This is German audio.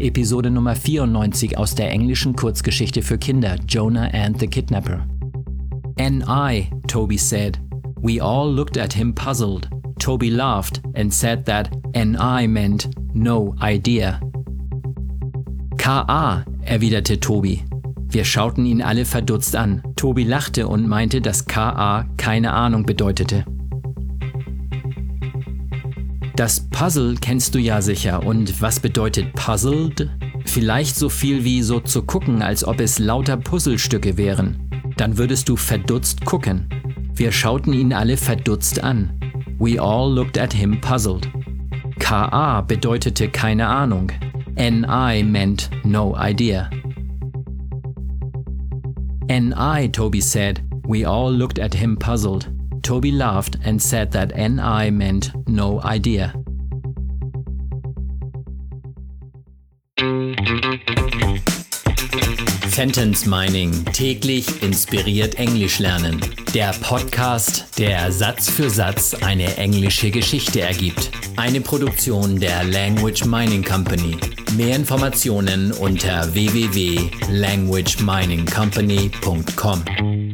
Episode Nummer 94 aus der englischen Kurzgeschichte für Kinder Jonah and the Kidnapper. N.I., Toby said. We all looked at him puzzled. Toby laughed and said that N.I. meant no idea. K.A., erwiderte Toby. Wir schauten ihn alle verdutzt an. Toby lachte und meinte, dass K.A. keine Ahnung bedeutete. Das Puzzle kennst du ja sicher. Und was bedeutet puzzled? Vielleicht so viel wie so zu gucken, als ob es lauter Puzzlestücke wären. Dann würdest du verdutzt gucken. Wir schauten ihn alle verdutzt an. We all looked at him puzzled. KA bedeutete keine Ahnung. NI meant no idea. NI, Toby said. We all looked at him puzzled. Toby laughed and said that NI meant no idea. Sentence Mining täglich inspiriert Englisch lernen. Der Podcast, der Satz für Satz eine englische Geschichte ergibt. Eine Produktion der Language Mining Company. Mehr Informationen unter www.languageminingcompany.com.